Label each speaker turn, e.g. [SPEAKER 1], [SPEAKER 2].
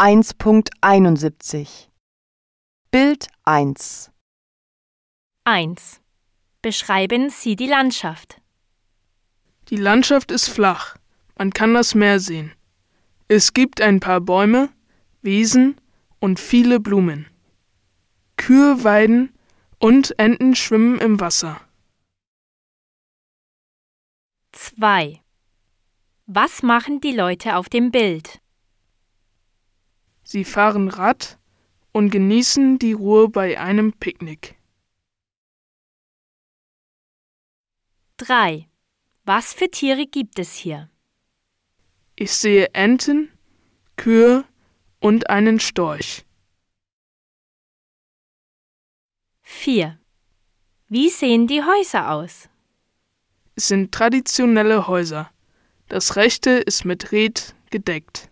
[SPEAKER 1] 1.71 Bild 1
[SPEAKER 2] 1. Beschreiben Sie die Landschaft.
[SPEAKER 3] Die Landschaft ist flach, man kann das Meer sehen. Es gibt ein paar Bäume, Wiesen und viele Blumen. Kühe weiden und Enten schwimmen im Wasser.
[SPEAKER 2] 2. Was machen die Leute auf dem Bild?
[SPEAKER 3] Sie fahren Rad und genießen die Ruhe bei einem Picknick.
[SPEAKER 2] 3. Was für Tiere gibt es hier?
[SPEAKER 3] Ich sehe Enten, Kühe und einen Storch.
[SPEAKER 2] 4. Wie sehen die Häuser aus?
[SPEAKER 3] Es sind traditionelle Häuser. Das rechte ist mit Red gedeckt.